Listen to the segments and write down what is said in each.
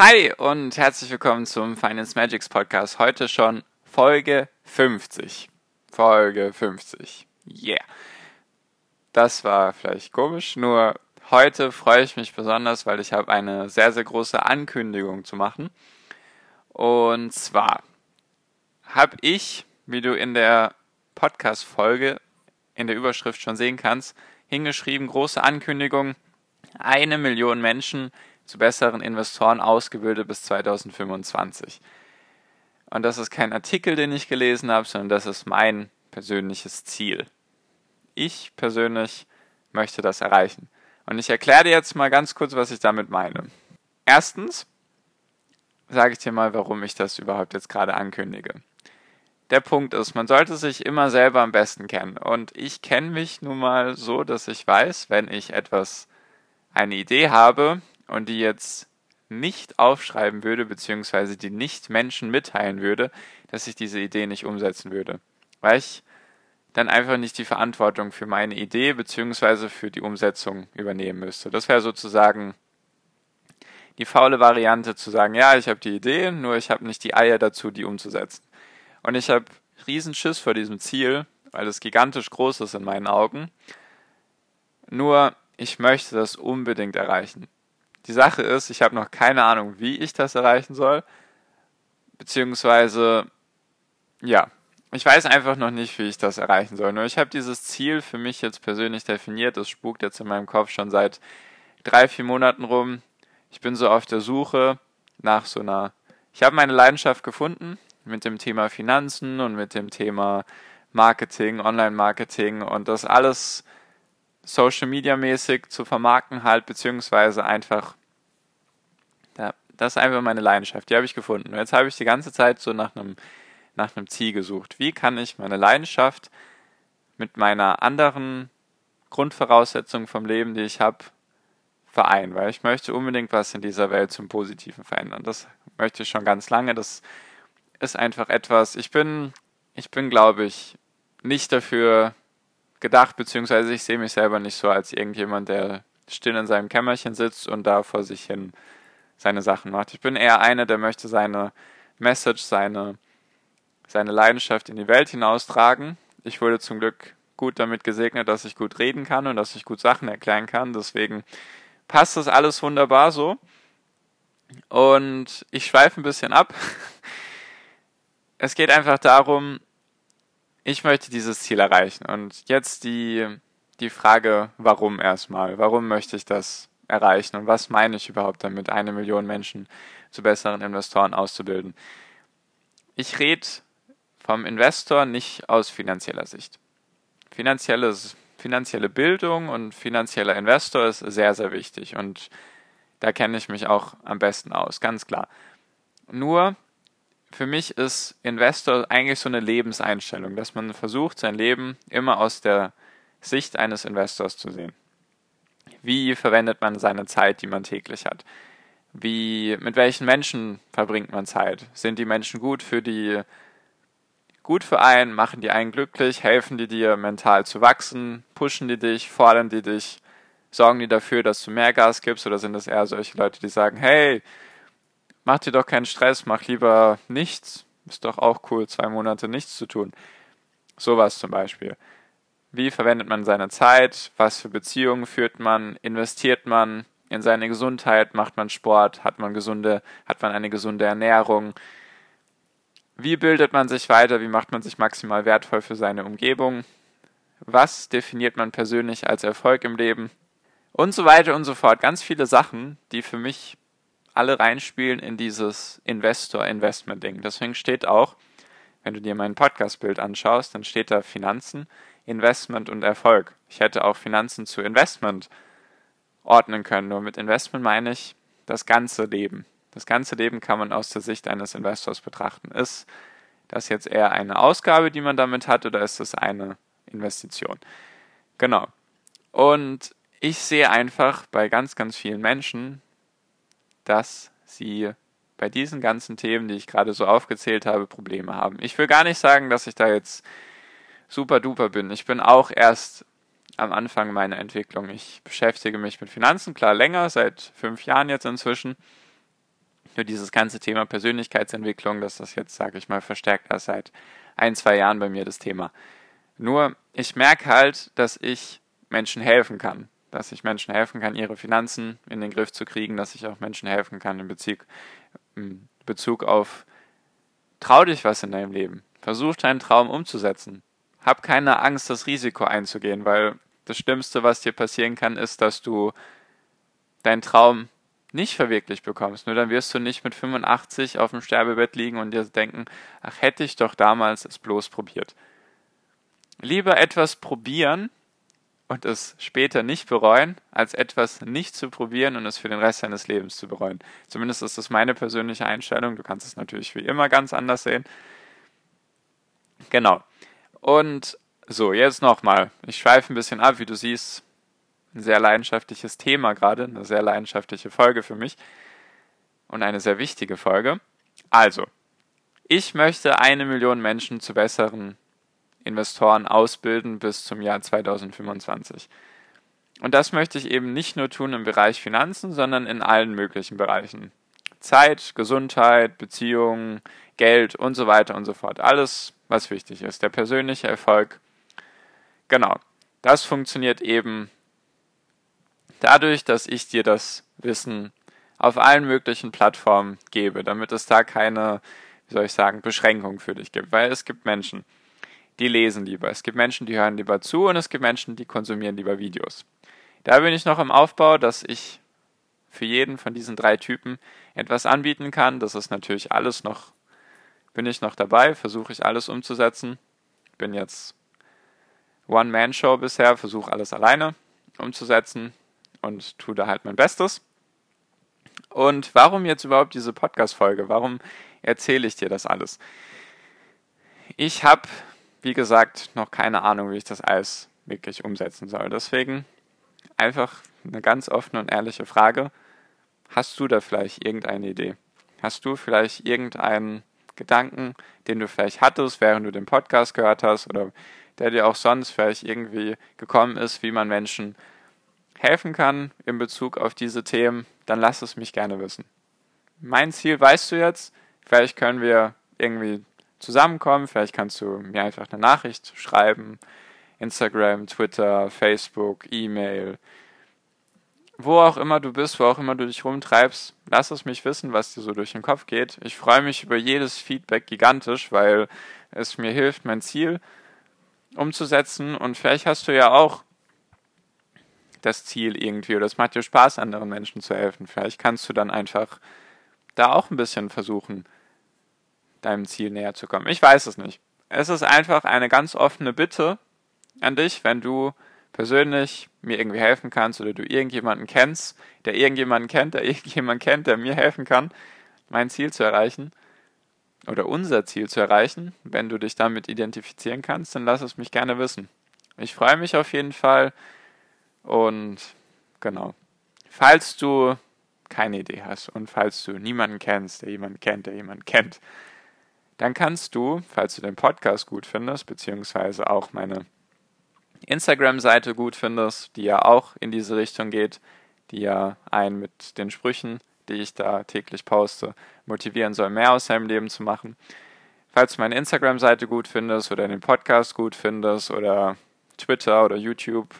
Hi und herzlich willkommen zum Finance Magics Podcast. Heute schon Folge 50. Folge 50. Yeah. Das war vielleicht komisch, nur heute freue ich mich besonders, weil ich habe eine sehr, sehr große Ankündigung zu machen. Und zwar habe ich, wie du in der Podcast-Folge in der Überschrift schon sehen kannst, hingeschrieben, große Ankündigung, eine Million Menschen zu besseren Investoren ausgebildet bis 2025. Und das ist kein Artikel, den ich gelesen habe, sondern das ist mein persönliches Ziel. Ich persönlich möchte das erreichen. Und ich erkläre dir jetzt mal ganz kurz, was ich damit meine. Erstens sage ich dir mal, warum ich das überhaupt jetzt gerade ankündige. Der Punkt ist, man sollte sich immer selber am besten kennen. Und ich kenne mich nun mal so, dass ich weiß, wenn ich etwas, eine Idee habe, und die jetzt nicht aufschreiben würde, beziehungsweise die nicht Menschen mitteilen würde, dass ich diese Idee nicht umsetzen würde. Weil ich dann einfach nicht die Verantwortung für meine Idee beziehungsweise für die Umsetzung übernehmen müsste. Das wäre sozusagen die faule Variante zu sagen, ja, ich habe die Idee, nur ich habe nicht die Eier dazu, die umzusetzen. Und ich habe riesen Schiss vor diesem Ziel, weil es gigantisch groß ist in meinen Augen. Nur ich möchte das unbedingt erreichen. Die Sache ist, ich habe noch keine Ahnung, wie ich das erreichen soll. Beziehungsweise, ja, ich weiß einfach noch nicht, wie ich das erreichen soll. Nur ich habe dieses Ziel für mich jetzt persönlich definiert. Das spukt jetzt in meinem Kopf schon seit drei, vier Monaten rum. Ich bin so auf der Suche nach so einer. Ich habe meine Leidenschaft gefunden mit dem Thema Finanzen und mit dem Thema Marketing, Online-Marketing und das alles Social Media mäßig zu vermarkten halt, beziehungsweise einfach das ist einfach meine Leidenschaft. Die habe ich gefunden. Und jetzt habe ich die ganze Zeit so nach einem, nach einem Ziel gesucht. Wie kann ich meine Leidenschaft mit meiner anderen Grundvoraussetzung vom Leben, die ich habe, vereinen? Weil ich möchte unbedingt was in dieser Welt zum Positiven verändern. Das möchte ich schon ganz lange. Das ist einfach etwas, ich bin, ich bin, glaube ich, nicht dafür gedacht, beziehungsweise ich sehe mich selber nicht so als irgendjemand, der still in seinem Kämmerchen sitzt und da vor sich hin seine Sachen macht. Ich bin eher einer, der möchte seine Message, seine, seine Leidenschaft in die Welt hinaustragen. Ich wurde zum Glück gut damit gesegnet, dass ich gut reden kann und dass ich gut Sachen erklären kann. Deswegen passt das alles wunderbar so. Und ich schweife ein bisschen ab. Es geht einfach darum, ich möchte dieses Ziel erreichen. Und jetzt die, die Frage, warum erstmal? Warum möchte ich das erreichen und was meine ich überhaupt damit, eine Million Menschen zu besseren Investoren auszubilden. Ich rede vom Investor nicht aus finanzieller Sicht. Finanzielles, finanzielle Bildung und finanzieller Investor ist sehr, sehr wichtig und da kenne ich mich auch am besten aus, ganz klar. Nur für mich ist Investor eigentlich so eine Lebenseinstellung, dass man versucht, sein Leben immer aus der Sicht eines Investors zu sehen. Wie verwendet man seine Zeit, die man täglich hat? Wie, mit welchen Menschen verbringt man Zeit? Sind die Menschen gut für die, gut für einen? Machen die einen glücklich? Helfen die dir mental zu wachsen? Pushen die dich? Fordern die dich? Sorgen die dafür, dass du mehr Gas gibst? Oder sind es eher solche Leute, die sagen, hey, mach dir doch keinen Stress, mach lieber nichts. Ist doch auch cool, zwei Monate nichts zu tun. Sowas zum Beispiel. Wie verwendet man seine Zeit? Was für Beziehungen führt man? Investiert man in seine Gesundheit? Macht man Sport? Hat man gesunde, hat man eine gesunde Ernährung? Wie bildet man sich weiter? Wie macht man sich maximal wertvoll für seine Umgebung? Was definiert man persönlich als Erfolg im Leben? Und so weiter und so fort. Ganz viele Sachen, die für mich alle reinspielen in dieses Investor-Investment-Ding. Deswegen steht auch, wenn du dir mein Podcast-Bild anschaust, dann steht da Finanzen Investment und Erfolg. Ich hätte auch Finanzen zu Investment ordnen können. Nur mit Investment meine ich das ganze Leben. Das ganze Leben kann man aus der Sicht eines Investors betrachten. Ist das jetzt eher eine Ausgabe, die man damit hat, oder ist das eine Investition? Genau. Und ich sehe einfach bei ganz, ganz vielen Menschen, dass sie bei diesen ganzen Themen, die ich gerade so aufgezählt habe, Probleme haben. Ich will gar nicht sagen, dass ich da jetzt super duper bin. Ich bin auch erst am Anfang meiner Entwicklung. Ich beschäftige mich mit Finanzen, klar länger, seit fünf Jahren jetzt inzwischen. Nur dieses ganze Thema Persönlichkeitsentwicklung, dass das jetzt, sage ich mal, verstärkt ist seit ein, zwei Jahren bei mir das Thema. Nur ich merke halt, dass ich Menschen helfen kann. Dass ich Menschen helfen kann, ihre Finanzen in den Griff zu kriegen, dass ich auch Menschen helfen kann in Bezug, in Bezug auf trau dich was in deinem Leben. Versuch deinen Traum umzusetzen. Hab keine Angst, das Risiko einzugehen, weil das Schlimmste, was dir passieren kann, ist, dass du deinen Traum nicht verwirklicht bekommst. Nur dann wirst du nicht mit 85 auf dem Sterbebett liegen und dir denken, ach hätte ich doch damals es bloß probiert. Lieber etwas probieren und es später nicht bereuen, als etwas nicht zu probieren und es für den Rest deines Lebens zu bereuen. Zumindest ist das meine persönliche Einstellung. Du kannst es natürlich wie immer ganz anders sehen. Genau. Und so, jetzt nochmal. Ich schweife ein bisschen ab, wie du siehst. Ein sehr leidenschaftliches Thema gerade, eine sehr leidenschaftliche Folge für mich und eine sehr wichtige Folge. Also, ich möchte eine Million Menschen zu besseren Investoren ausbilden bis zum Jahr 2025. Und das möchte ich eben nicht nur tun im Bereich Finanzen, sondern in allen möglichen Bereichen. Zeit, Gesundheit, Beziehungen, Geld und so weiter und so fort. Alles, was wichtig ist. Der persönliche Erfolg Genau. Das funktioniert eben dadurch, dass ich dir das Wissen auf allen möglichen Plattformen gebe, damit es da keine, wie soll ich sagen, Beschränkung für dich gibt. Weil es gibt Menschen, die lesen lieber, es gibt Menschen, die hören lieber zu und es gibt Menschen, die konsumieren lieber Videos. Da bin ich noch im Aufbau, dass ich für jeden von diesen drei Typen etwas anbieten kann. Das ist natürlich alles noch, bin ich noch dabei, versuche ich alles umzusetzen. Bin jetzt One-Man-Show bisher, versuche alles alleine umzusetzen und tue da halt mein Bestes. Und warum jetzt überhaupt diese Podcast-Folge? Warum erzähle ich dir das alles? Ich habe, wie gesagt, noch keine Ahnung, wie ich das alles wirklich umsetzen soll. Deswegen einfach eine ganz offene und ehrliche Frage. Hast du da vielleicht irgendeine Idee? Hast du vielleicht irgendeinen Gedanken, den du vielleicht hattest, während du den Podcast gehört hast oder der dir auch sonst vielleicht irgendwie gekommen ist, wie man Menschen helfen kann in Bezug auf diese Themen, dann lass es mich gerne wissen. Mein Ziel weißt du jetzt, vielleicht können wir irgendwie zusammenkommen, vielleicht kannst du mir einfach eine Nachricht schreiben, Instagram, Twitter, Facebook, E-Mail, wo auch immer du bist, wo auch immer du dich rumtreibst, lass es mich wissen, was dir so durch den Kopf geht. Ich freue mich über jedes Feedback gigantisch, weil es mir hilft, mein Ziel umzusetzen. Und vielleicht hast du ja auch das Ziel irgendwie oder es macht dir Spaß, anderen Menschen zu helfen. Vielleicht kannst du dann einfach da auch ein bisschen versuchen, deinem Ziel näher zu kommen. Ich weiß es nicht. Es ist einfach eine ganz offene Bitte an dich, wenn du persönlich mir irgendwie helfen kannst oder du irgendjemanden kennst, der irgendjemanden kennt, der irgendjemanden kennt, der mir helfen kann, mein Ziel zu erreichen, oder unser Ziel zu erreichen. Wenn du dich damit identifizieren kannst, dann lass es mich gerne wissen. Ich freue mich auf jeden Fall und genau. Falls du keine Idee hast und falls du niemanden kennst, der jemanden kennt, der jemanden kennt, dann kannst du, falls du den Podcast gut findest, beziehungsweise auch meine Instagram-Seite gut findest, die ja auch in diese Richtung geht, die ja einen mit den Sprüchen die ich da täglich poste, motivieren soll, mehr aus seinem Leben zu machen. Falls du meine Instagram-Seite gut findest oder den Podcast gut findest oder Twitter oder YouTube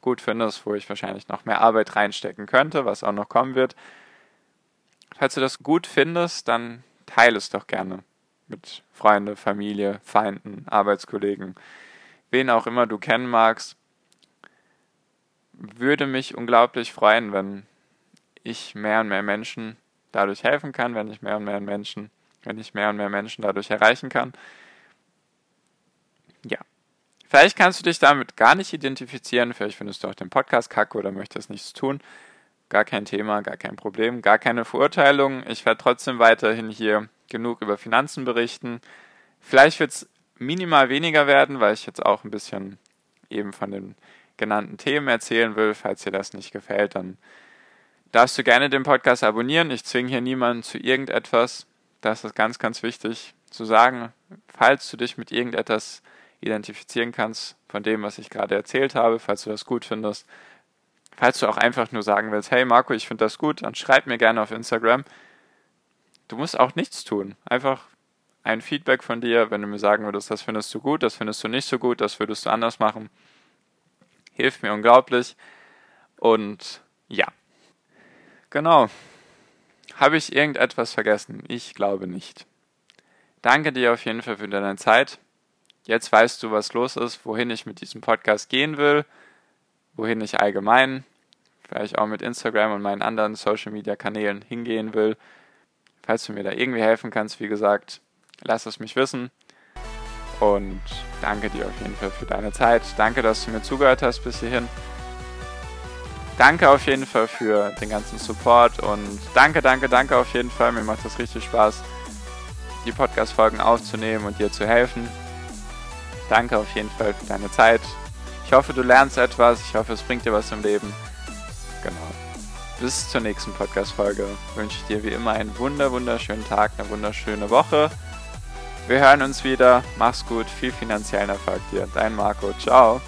gut findest, wo ich wahrscheinlich noch mehr Arbeit reinstecken könnte, was auch noch kommen wird. Falls du das gut findest, dann teile es doch gerne mit Freunde, Familie, Feinden, Arbeitskollegen, wen auch immer du kennen magst. Würde mich unglaublich freuen, wenn ich mehr und mehr Menschen dadurch helfen kann, wenn ich mehr und mehr Menschen, wenn ich mehr und mehr Menschen dadurch erreichen kann. Ja. Vielleicht kannst du dich damit gar nicht identifizieren, vielleicht findest du auch den Podcast kacke oder möchtest nichts tun. gar kein Thema, gar kein Problem, gar keine Verurteilung. Ich werde trotzdem weiterhin hier genug über Finanzen berichten. Vielleicht wird es minimal weniger werden, weil ich jetzt auch ein bisschen eben von den genannten Themen erzählen will. Falls dir das nicht gefällt, dann darfst du gerne den Podcast abonnieren. Ich zwinge hier niemanden zu irgendetwas. Das ist ganz, ganz wichtig zu sagen. Falls du dich mit irgendetwas identifizieren kannst von dem, was ich gerade erzählt habe, falls du das gut findest, Falls du auch einfach nur sagen willst, hey Marco, ich finde das gut, dann schreib mir gerne auf Instagram. Du musst auch nichts tun. Einfach ein Feedback von dir, wenn du mir sagen würdest, das findest du gut, das findest du nicht so gut, das würdest du anders machen. Hilft mir unglaublich. Und ja. Genau. Habe ich irgendetwas vergessen? Ich glaube nicht. Danke dir auf jeden Fall für deine Zeit. Jetzt weißt du, was los ist, wohin ich mit diesem Podcast gehen will wohin ich allgemein, vielleicht auch mit Instagram und meinen anderen Social Media Kanälen hingehen will. Falls du mir da irgendwie helfen kannst, wie gesagt, lass es mich wissen. Und danke dir auf jeden Fall für deine Zeit. Danke, dass du mir zugehört hast bis hierhin. Danke auf jeden Fall für den ganzen Support und danke, danke, danke auf jeden Fall. Mir macht das richtig Spaß, die Podcast-Folgen aufzunehmen und dir zu helfen. Danke auf jeden Fall für deine Zeit. Ich hoffe, du lernst etwas. Ich hoffe, es bringt dir was im Leben. Genau. Bis zur nächsten Podcast-Folge wünsche ich dir wie immer einen wunder, wunderschönen Tag, eine wunderschöne Woche. Wir hören uns wieder. Mach's gut. Viel finanziellen Erfolg dir. Dein Marco. Ciao.